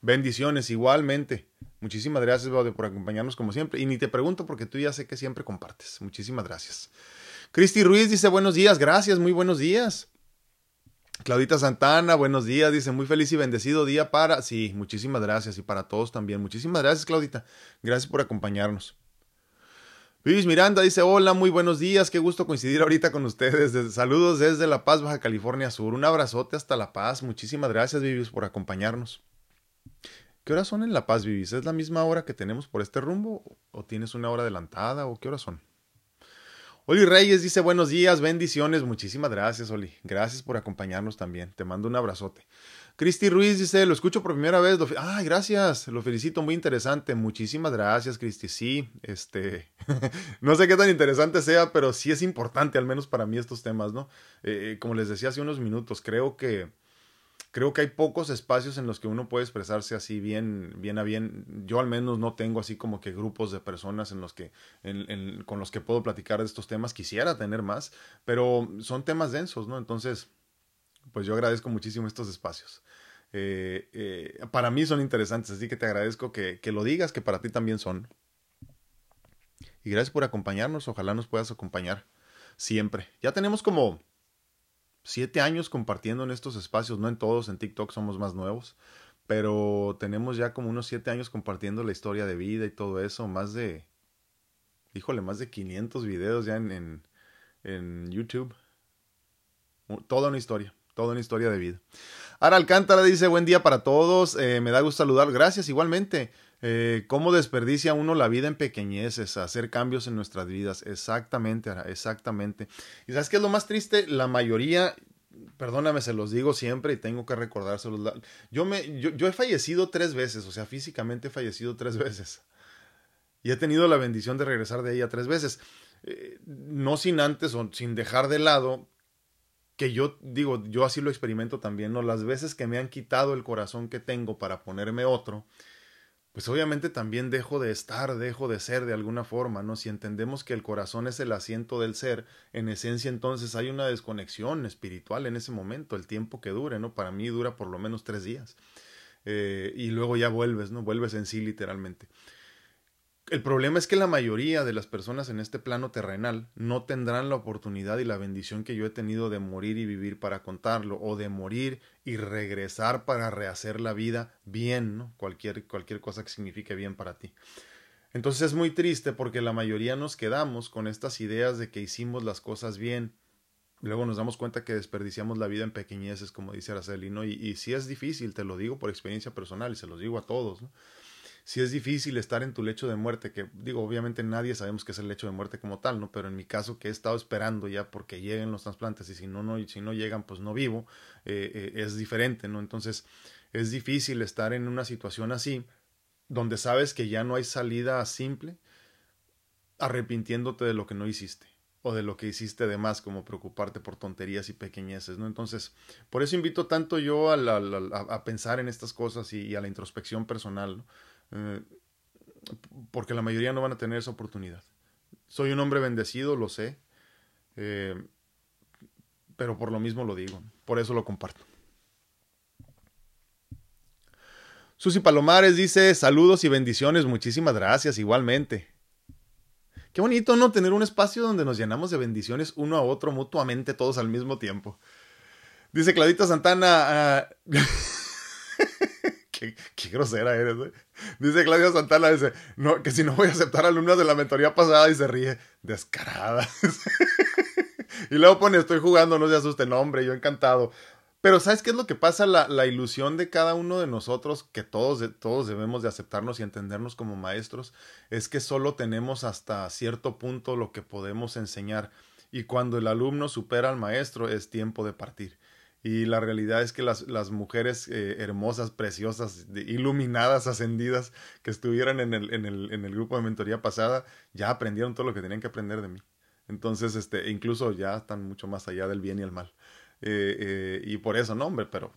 Bendiciones, igualmente. Muchísimas gracias, Baude, por acompañarnos como siempre. Y ni te pregunto porque tú ya sé que siempre compartes. Muchísimas gracias. Cristi Ruiz dice, buenos días, gracias, muy buenos días. Claudita Santana, buenos días, dice muy feliz y bendecido día para... Sí, muchísimas gracias y para todos también. Muchísimas gracias, Claudita. Gracias por acompañarnos. Luis Miranda dice, hola, muy buenos días, qué gusto coincidir ahorita con ustedes. saludos desde La Paz, Baja California Sur. Un abrazote hasta La Paz. Muchísimas gracias, Vivis, por acompañarnos. ¿Qué horas son en La Paz, Vivis? ¿Es la misma hora que tenemos por este rumbo? ¿O tienes una hora adelantada? ¿O qué horas son? Oli Reyes dice buenos días, bendiciones. Muchísimas gracias, Oli. Gracias por acompañarnos también. Te mando un abrazote. Cristi Ruiz dice, lo escucho por primera vez. Ay, gracias. Lo felicito, muy interesante. Muchísimas gracias, Cristi. Sí, este, <laughs> no sé qué tan interesante sea, pero sí es importante, al menos para mí, estos temas, ¿no? Eh, eh, como les decía hace unos minutos, creo que creo que hay pocos espacios en los que uno puede expresarse así bien, bien a bien. Yo al menos no tengo así como que grupos de personas en los que, con los que puedo platicar de estos temas. Quisiera tener más, pero son temas densos, ¿no? Entonces, pues yo agradezco muchísimo estos espacios. Eh, eh, para mí son interesantes, así que te agradezco que, que lo digas, que para ti también son. Y gracias por acompañarnos, ojalá nos puedas acompañar siempre. Ya tenemos como siete años compartiendo en estos espacios, no en todos, en TikTok somos más nuevos, pero tenemos ya como unos siete años compartiendo la historia de vida y todo eso, más de, híjole, más de 500 videos ya en, en, YouTube. Toda una historia, Toda una historia de vida. Ara Alcántara dice, buen día para todos, eh, me da gusto saludar, gracias igualmente. Eh, ¿Cómo desperdicia uno la vida en pequeñeces, hacer cambios en nuestras vidas? Exactamente, exactamente. ¿Y sabes qué es lo más triste? La mayoría, perdóname, se los digo siempre y tengo que recordárselos. Yo, me, yo, he fallecido tres veces, o sea, físicamente he fallecido tres veces. Y he tenido la bendición de regresar de ella tres veces. Eh, no sin antes o sin dejar de lado que yo digo, yo así lo experimento también, ¿no? Las veces que me han quitado el corazón que tengo para ponerme otro, pues obviamente también dejo de estar, dejo de ser de alguna forma, ¿no? Si entendemos que el corazón es el asiento del ser, en esencia entonces hay una desconexión espiritual en ese momento, el tiempo que dure, ¿no? Para mí dura por lo menos tres días. Eh, y luego ya vuelves, ¿no? Vuelves en sí literalmente. El problema es que la mayoría de las personas en este plano terrenal no tendrán la oportunidad y la bendición que yo he tenido de morir y vivir para contarlo, o de morir y regresar para rehacer la vida bien, ¿no? Cualquier, cualquier cosa que signifique bien para ti. Entonces es muy triste porque la mayoría nos quedamos con estas ideas de que hicimos las cosas bien. Luego nos damos cuenta que desperdiciamos la vida en pequeñeces, como dice Araceli, ¿no? Y, y sí es difícil, te lo digo por experiencia personal y se los digo a todos, ¿no? Si es difícil estar en tu lecho de muerte, que digo, obviamente nadie sabemos qué es el lecho de muerte como tal, ¿no? Pero en mi caso que he estado esperando ya porque lleguen los trasplantes y si no, no, si no llegan, pues no vivo, eh, eh, es diferente, ¿no? Entonces es difícil estar en una situación así, donde sabes que ya no hay salida simple, arrepintiéndote de lo que no hiciste o de lo que hiciste de más, como preocuparte por tonterías y pequeñeces, ¿no? Entonces, por eso invito tanto yo a, a, pensar en estas cosas y, y, a la introspección personal, ¿no? Eh, porque la mayoría no van a tener esa oportunidad. Soy un hombre bendecido, lo sé, eh, pero por lo mismo lo digo, por eso lo comparto. Susi Palomares dice saludos y bendiciones, muchísimas gracias igualmente. Qué bonito, ¿no? Tener un espacio donde nos llenamos de bendiciones uno a otro mutuamente, todos al mismo tiempo. Dice Claudita Santana. Ah, <laughs> qué, grosera eres, Dice Claudia Santana, dice, no, que si no voy a aceptar alumnas de la mentoría pasada y se ríe, descarada. <laughs> y luego pone, estoy jugando, no se asuste, no, hombre, yo encantado. Pero ¿sabes qué es lo que pasa? La, la ilusión de cada uno de nosotros, que todos, todos debemos de aceptarnos y entendernos como maestros, es que solo tenemos hasta cierto punto lo que podemos enseñar. Y cuando el alumno supera al maestro, es tiempo de partir. Y la realidad es que las, las mujeres eh, hermosas, preciosas, iluminadas, ascendidas que estuvieran en el, en, el, en el grupo de mentoría pasada, ya aprendieron todo lo que tenían que aprender de mí. Entonces, este, incluso ya están mucho más allá del bien y el mal. Eh, eh, y por eso, no, hombre, pero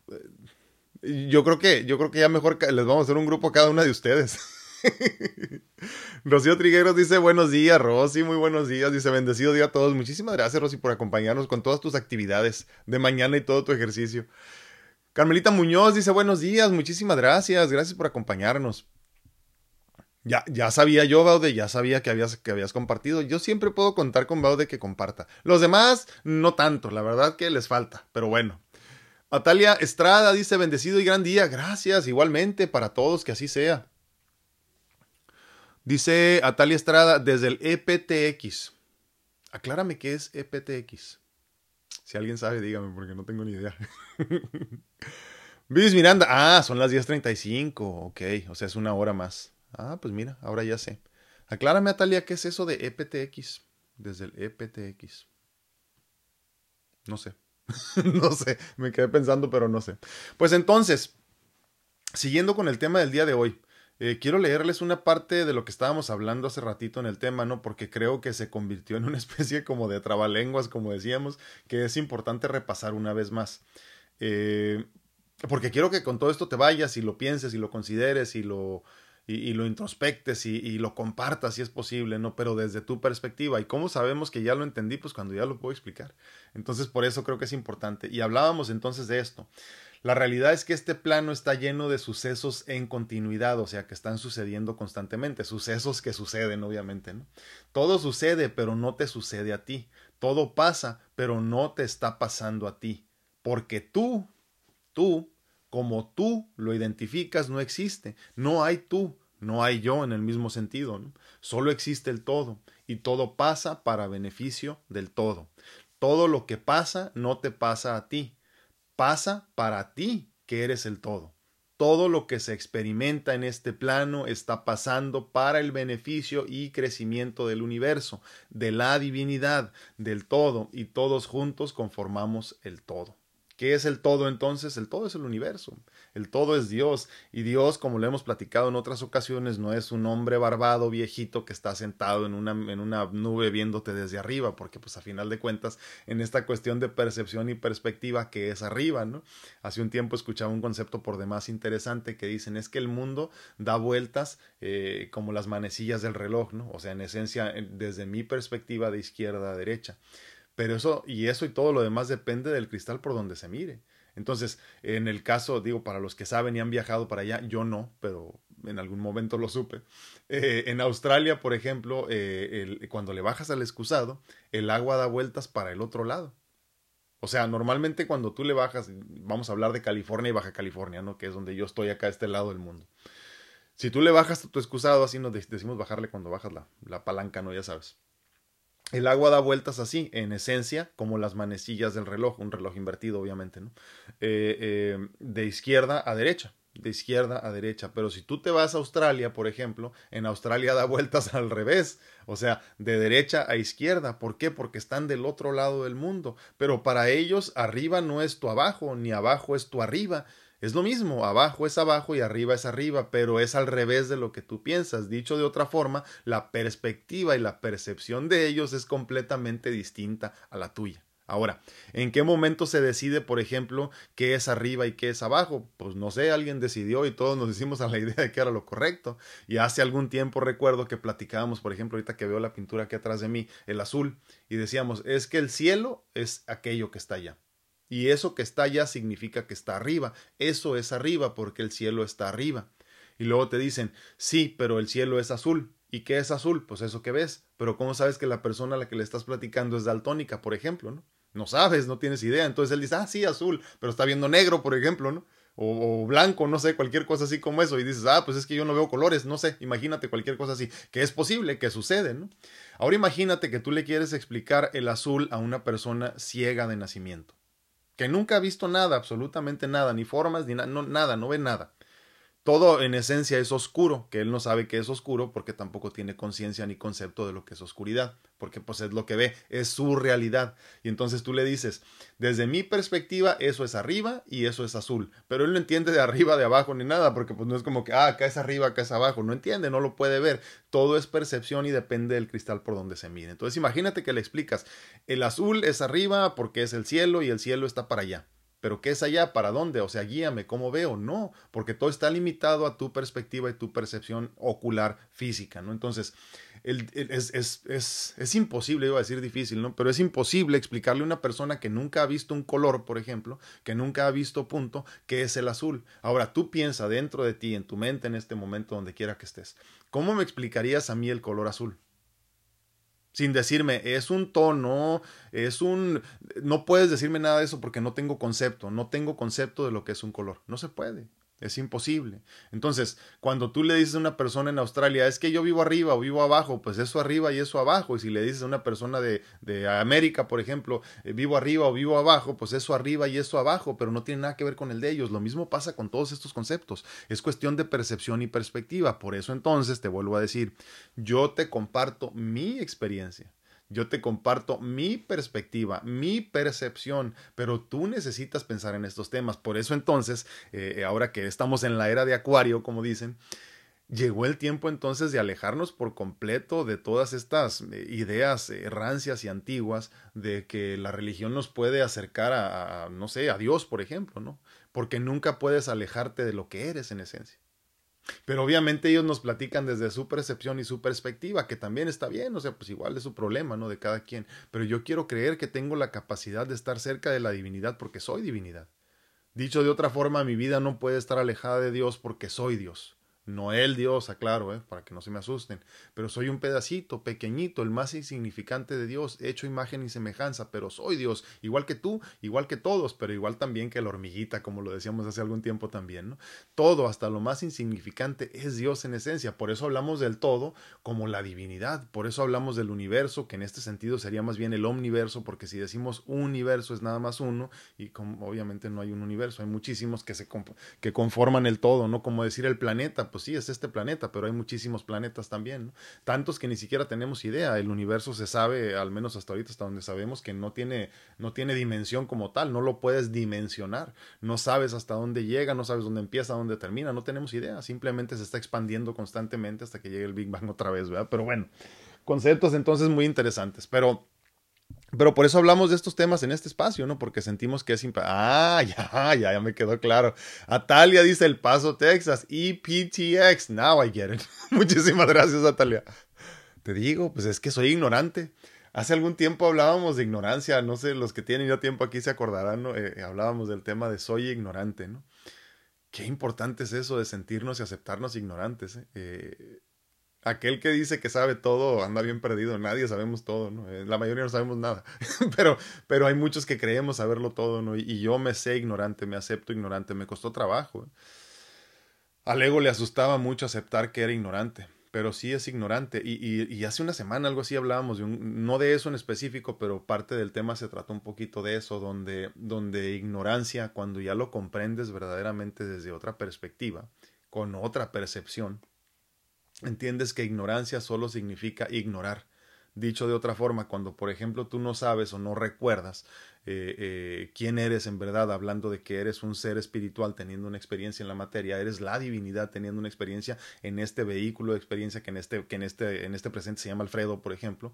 yo creo que, yo creo que ya mejor les vamos a hacer un grupo a cada una de ustedes. <laughs> <laughs> Rocío Trigueros dice buenos días, Rosy, muy buenos días. Dice bendecido día a todos. Muchísimas gracias, Rosy, por acompañarnos con todas tus actividades de mañana y todo tu ejercicio. Carmelita Muñoz dice buenos días, muchísimas gracias, gracias por acompañarnos. Ya, ya sabía yo, Baude, ya sabía que habías, que habías compartido. Yo siempre puedo contar con Baude que comparta. Los demás, no tanto, la verdad que les falta, pero bueno. Natalia Estrada dice bendecido y gran día, gracias, igualmente para todos, que así sea. Dice Atalia Estrada desde el EPTX. Aclárame qué es EPTX. Si alguien sabe, dígame, porque no tengo ni idea. <laughs> Vivis Miranda. Ah, son las 10.35. Ok, o sea, es una hora más. Ah, pues mira, ahora ya sé. Aclárame, Atalia, ¿qué es eso de EPTX? Desde el EPTX. No sé. <laughs> no sé. Me quedé pensando, pero no sé. Pues entonces, siguiendo con el tema del día de hoy. Eh, quiero leerles una parte de lo que estábamos hablando hace ratito en el tema, ¿no? Porque creo que se convirtió en una <laughs> especie como de trabalenguas, como decíamos, que es importante repasar una vez más. Eh, porque quiero que con todo esto te vayas y lo pienses y lo consideres y lo, y, lo introspectes y, y, lo compartas si es posible, ¿no? Pero desde tu perspectiva. ¿Y cómo sabemos que ya lo entendí? Pues cuando ya lo puedo explicar. Entonces, por eso creo que es importante. Y hablábamos entonces de esto. La realidad es que este plano está lleno de sucesos en continuidad, o sea, que están sucediendo constantemente, sucesos que suceden, obviamente, ¿no? Todo sucede, pero no te sucede a ti. Todo pasa, pero no te está pasando a ti. Porque tú, tú, como tú lo identificas, no existe. No hay tú, no hay yo en el mismo sentido. ¿no? Solo existe el todo y todo pasa para beneficio del todo. Todo lo que pasa no te pasa a ti pasa para ti que eres el todo. Todo lo que se experimenta en este plano está pasando para el beneficio y crecimiento del universo, de la divinidad, del todo, y todos juntos conformamos el todo. ¿Qué es el todo entonces? El todo es el universo, el todo es Dios, y Dios, como lo hemos platicado en otras ocasiones, no es un hombre barbado viejito que está sentado en una, en una nube viéndote desde arriba, porque pues a final de cuentas, en esta cuestión de percepción y perspectiva que es arriba, ¿no? Hace un tiempo escuchaba un concepto por demás interesante que dicen es que el mundo da vueltas eh, como las manecillas del reloj, ¿no? O sea, en esencia, desde mi perspectiva de izquierda a derecha. Pero eso, y eso y todo lo demás depende del cristal por donde se mire. Entonces, en el caso, digo, para los que saben y han viajado para allá, yo no, pero en algún momento lo supe. Eh, en Australia, por ejemplo, eh, cuando le bajas al excusado, el agua da vueltas para el otro lado. O sea, normalmente cuando tú le bajas, vamos a hablar de California y Baja California, ¿no? Que es donde yo estoy acá, este lado del mundo. Si tú le bajas tu excusado, así nos decimos bajarle cuando bajas la palanca, ¿no? Ya sabes. El agua da vueltas así, en esencia, como las manecillas del reloj, un reloj invertido, obviamente, ¿no? Eh, eh, de izquierda a derecha, de izquierda a derecha. Pero si tú te vas a Australia, por ejemplo, en Australia da vueltas <laughs> al revés, o sea, de derecha a izquierda. ¿Por qué? Porque están del otro lado del mundo. Pero para ellos, arriba no es tu abajo, ni abajo es tu arriba. Es lo mismo, abajo es abajo y arriba es arriba, pero es al revés de lo que tú piensas. Dicho de otra forma, la perspectiva y la percepción de ellos es completamente distinta a la tuya. Ahora, ¿en qué momento se decide, por ejemplo, qué es arriba y qué es abajo? Pues no sé, alguien decidió y todos nos hicimos a la idea de que era lo correcto. Y hace algún tiempo recuerdo que platicábamos, por ejemplo, ahorita que veo la pintura aquí atrás de mí, el azul, y decíamos, es que el cielo es aquello que está allá. Y eso que está allá significa que está arriba. Eso es arriba porque el cielo está arriba. Y luego te dicen, sí, pero el cielo es azul. ¿Y qué es azul? Pues eso que ves. Pero ¿cómo sabes que la persona a la que le estás platicando es daltónica, por ejemplo, no? No sabes, no tienes idea. Entonces él dice, ah, sí, azul, pero está viendo negro, por ejemplo, ¿no? O, o, blanco, no sé, cualquier cosa así como eso. Y dices, ah, pues es que yo no veo colores, no sé, imagínate cualquier cosa así, que es posible, que sucede, ¿no? Ahora imagínate que tú le quieres explicar el azul a una persona ciega de nacimiento que nunca ha visto nada, absolutamente nada, ni formas, ni no, nada, no ve nada. Todo en esencia es oscuro, que él no sabe que es oscuro porque tampoco tiene conciencia ni concepto de lo que es oscuridad, porque pues es lo que ve, es su realidad. Y entonces tú le dices, desde mi perspectiva eso es arriba y eso es azul, pero él no entiende de arriba, de abajo ni nada, porque pues no es como que, ah, acá es arriba, acá es abajo, no entiende, no lo puede ver. Todo es percepción y depende del cristal por donde se mire. Entonces imagínate que le explicas, el azul es arriba porque es el cielo y el cielo está para allá. Pero ¿qué es allá? ¿Para dónde? O sea, guíame, ¿cómo veo? No, porque todo está limitado a tu perspectiva y tu percepción ocular física, ¿no? Entonces, es, es, es, es, imposible, iba a decir difícil, ¿no? Pero es imposible explicarle a una persona que nunca ha visto un color, por ejemplo, que nunca ha visto punto, que es el azul. Ahora, tú piensa dentro de ti, en tu mente, en este momento, donde quiera que estés, ¿cómo me explicarías a mí el color azul? Sin decirme, es un tono, es un... No puedes decirme nada de eso porque no tengo concepto, no tengo concepto de lo que es un color. No se puede. Es imposible. Entonces, cuando tú le dices a una persona en Australia, es que yo vivo arriba o vivo abajo, pues eso arriba y eso abajo. Y si le dices a una persona de, de América, por ejemplo, eh, vivo arriba o vivo abajo, pues eso arriba y eso abajo, pero no tiene nada que ver con el de ellos. Lo mismo pasa con todos estos conceptos. Es cuestión de percepción y perspectiva. Por eso entonces te vuelvo a decir, yo te comparto mi experiencia. Yo te comparto mi perspectiva, mi percepción, pero tú necesitas pensar en estos temas. Por eso entonces, eh, ahora que estamos en la era de Acuario, como dicen, llegó el tiempo entonces de alejarnos por completo de todas estas eh, ideas rancias y antiguas de que la religión nos puede acercar a, a, no sé, a Dios, por ejemplo, ¿no? Porque nunca puedes alejarte de lo que eres en esencia. Pero obviamente ellos nos platican desde su percepción y su perspectiva, que también está bien, o sea, pues igual es su problema, ¿no? De cada quien. Pero yo quiero creer que tengo la capacidad de estar cerca de la divinidad porque soy divinidad. Dicho de otra forma, mi vida no puede estar alejada de Dios porque soy Dios. No el Dios, aclaro, ¿eh? para que no se me asusten, pero soy un pedacito pequeñito, el más insignificante de Dios, hecho imagen y semejanza, pero soy Dios, igual que tú, igual que todos, pero igual también que la hormiguita, como lo decíamos hace algún tiempo también, ¿no? Todo, hasta lo más insignificante, es Dios en esencia, por eso hablamos del todo como la divinidad, por eso hablamos del universo, que en este sentido sería más bien el omniverso, porque si decimos universo es nada más uno, y como obviamente no hay un universo, hay muchísimos que se que conforman el todo, ¿no? Como decir el planeta, pues sí, es este planeta, pero hay muchísimos planetas también, ¿no? Tantos que ni siquiera tenemos idea. El universo se sabe, al menos hasta ahorita, hasta donde sabemos, que no tiene, no tiene dimensión como tal, no lo puedes dimensionar. No sabes hasta dónde llega, no sabes dónde empieza, dónde termina, no tenemos idea. Simplemente se está expandiendo constantemente hasta que llegue el Big Bang otra vez, ¿verdad? Pero bueno, conceptos entonces muy interesantes. Pero pero por eso hablamos de estos temas en este espacio, ¿no? Porque sentimos que es... Ah, <laughs> ya, ya, ya me quedó claro. Atalia dice El Paso, Texas. EPTX. Now I get it. <laughs> Muchísimas gracias, Atalia. Te digo, pues es que soy ignorante. Hace algún tiempo hablábamos de ignorancia. No sé, los que tienen ya tiempo aquí se acordarán, ¿no? Eh, hablábamos del tema de soy ignorante, ¿no? Qué importante es eso de sentirnos y aceptarnos ignorantes. ¿eh? eh aquel que dice que sabe todo anda bien perdido, nadie sabemos todo, ¿no? Eh, la mayoría no sabemos nada, <laughs> pero, pero hay muchos que creemos saberlo todo, ¿no? Y, yo me sé ignorante, me acepto ignorante, me costó trabajo. ¿eh? Al ego le asustaba mucho aceptar que era ignorante, pero sí es ignorante. Y, y, hace una semana algo así hablábamos, de un, no de eso en específico, pero parte del tema se trató un poquito de eso, donde, donde ignorancia, cuando ya lo comprendes verdaderamente desde otra perspectiva, con otra percepción, entiendes que ignorancia solo significa ignorar. Dicho de otra forma, cuando por ejemplo tú no sabes o no recuerdas eh, eh, quién eres en verdad, hablando de que eres un ser espiritual teniendo una experiencia en la materia, eres la divinidad teniendo una experiencia en este vehículo de experiencia que en este, que en este, en este presente se llama Alfredo, por ejemplo,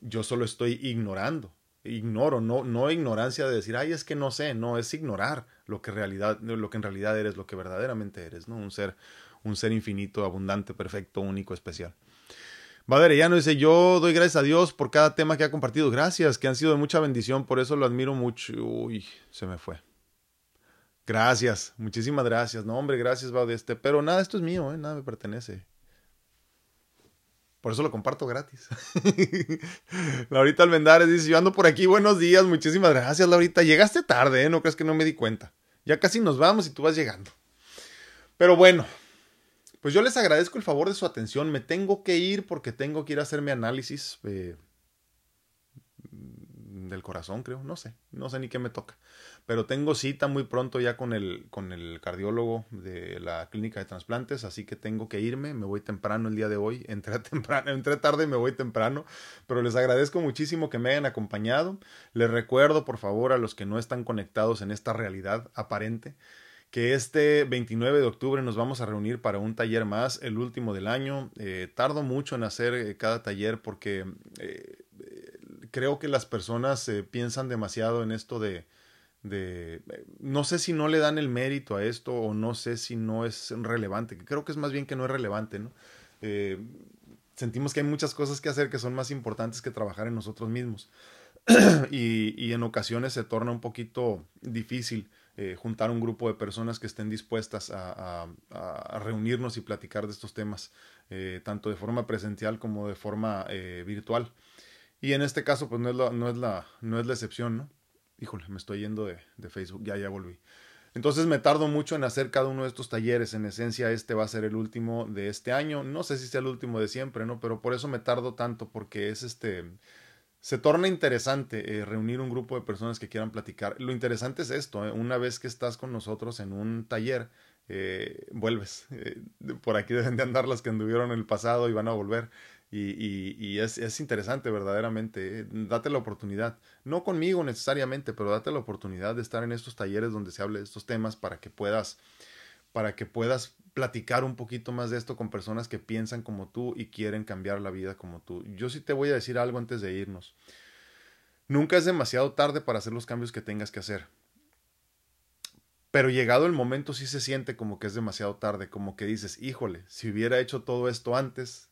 yo solo estoy ignorando ignoro, no, no ignorancia de decir, ay, es que no sé, no, es ignorar lo que, realidad, lo que en realidad eres, lo que verdaderamente eres, ¿no? Un ser, un ser infinito, abundante, perfecto, único, especial. ya no dice, yo doy gracias a Dios por cada tema que ha compartido. Gracias, que han sido de mucha bendición, por eso lo admiro mucho. Uy, se me fue. Gracias, muchísimas gracias. No, hombre, gracias, este Pero nada, esto es mío, ¿eh? nada me pertenece. Por eso lo comparto gratis. <laughs> Laurita Almendares dice, yo ando por aquí, buenos días, muchísimas gracias, Laurita. Llegaste tarde, ¿eh? No crees que no me di cuenta. Ya casi nos vamos y tú vas llegando. Pero bueno, pues yo les agradezco el favor de su atención. Me tengo que ir porque tengo que ir a hacer mi análisis eh, del corazón, creo. No sé, no sé ni qué me toca. Pero tengo cita muy pronto ya con el, con el cardiólogo de la clínica de trasplantes, así que tengo que irme. Me voy temprano el día de hoy. <laughs> Entré, temprano, entré tarde y me voy temprano. Pero les agradezco muchísimo que me hayan acompañado. Les recuerdo, por favor, a los que no están conectados en esta realidad aparente que este 29 de octubre nos vamos a reunir para un taller más, el último del año. Eh, tardo mucho en hacer eh, cada taller porque eh, creo que las personas piensan demasiado en esto de, de, no sé si no le dan el mérito a esto o no sé si no es relevante, creo que es más bien que no es relevante, sentimos que hay muchas cosas que hacer que son más importantes que trabajar en nosotros mismos. <clears throat> Y en ocasiones se torna un poquito difícil eh, juntar un grupo de personas que estén dispuestas a, reunirnos y platicar de estos temas, eh, tanto de forma presencial como de forma eh, virtual. Y en este caso, pues no es la, no es la, no es la excepción, ¿no? Híjole, me estoy yendo de, de Facebook, ya, ya volví. Entonces me tardo mucho en hacer cada uno de estos talleres. En esencia, este va a ser el último de este año. No sé si sea el último de siempre, ¿no? Pero por eso me tardo tanto, porque es este se torna interesante eh, reunir un grupo de personas que quieran platicar. Lo interesante es esto, eh, una vez que estás con nosotros en un taller, eh, vuelves. por aquí deben de andar las que anduvieron en el pasado y van a volver. Y, y, es, es, interesante verdaderamente. Date la oportunidad. No conmigo necesariamente, pero date la oportunidad de estar en estos talleres donde se hable de estos temas para que puedas, para que puedas platicar un poquito más de esto con personas que piensan como tú y quieren cambiar la vida como tú. Yo sí te voy a decir algo antes de irnos. Nunca es demasiado tarde para hacer los cambios que tengas que hacer. Pero llegado el momento sí se siente como que es demasiado tarde, como que dices, híjole, si hubiera hecho todo esto antes,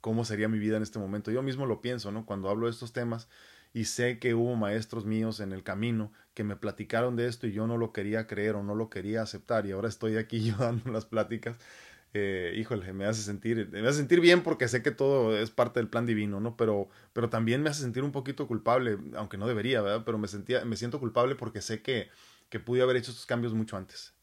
¿cómo sería mi vida en este momento? Yo mismo lo pienso, ¿no? Cuando hablo de estos temas, y sé que hubo maestros míos en el camino que me platicaron de esto y yo no lo quería creer o no lo quería aceptar y ahora estoy aquí <laughs> yo dando las pláticas. eh, híjole, me hace sentir, me hace sentir bien porque sé que todo es parte del plan divino, ¿no? Pero, pero también me hace sentir un poquito culpable, aunque no debería, ¿verdad? Pero me sentía, me siento culpable porque sé que, que pude haber hecho estos cambios mucho antes.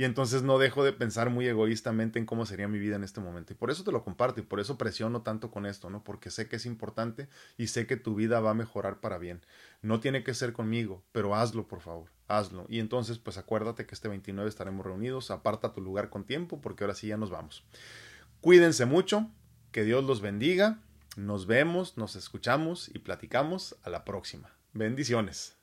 Y entonces no dejo de pensar muy egoístamente en cómo sería mi vida en este momento. Y por eso te lo comparto y por eso presiono tanto con esto, ¿no? Porque sé que es importante y sé que tu vida va a mejorar para bien. No tiene que ser conmigo, pero hazlo, por favor, hazlo. Y entonces, pues acuérdate que este 29 estaremos reunidos. Aparta tu lugar con tiempo porque ahora sí ya nos vamos. Cuídense mucho, que Dios los bendiga. Nos vemos, nos escuchamos y platicamos a la próxima. Bendiciones.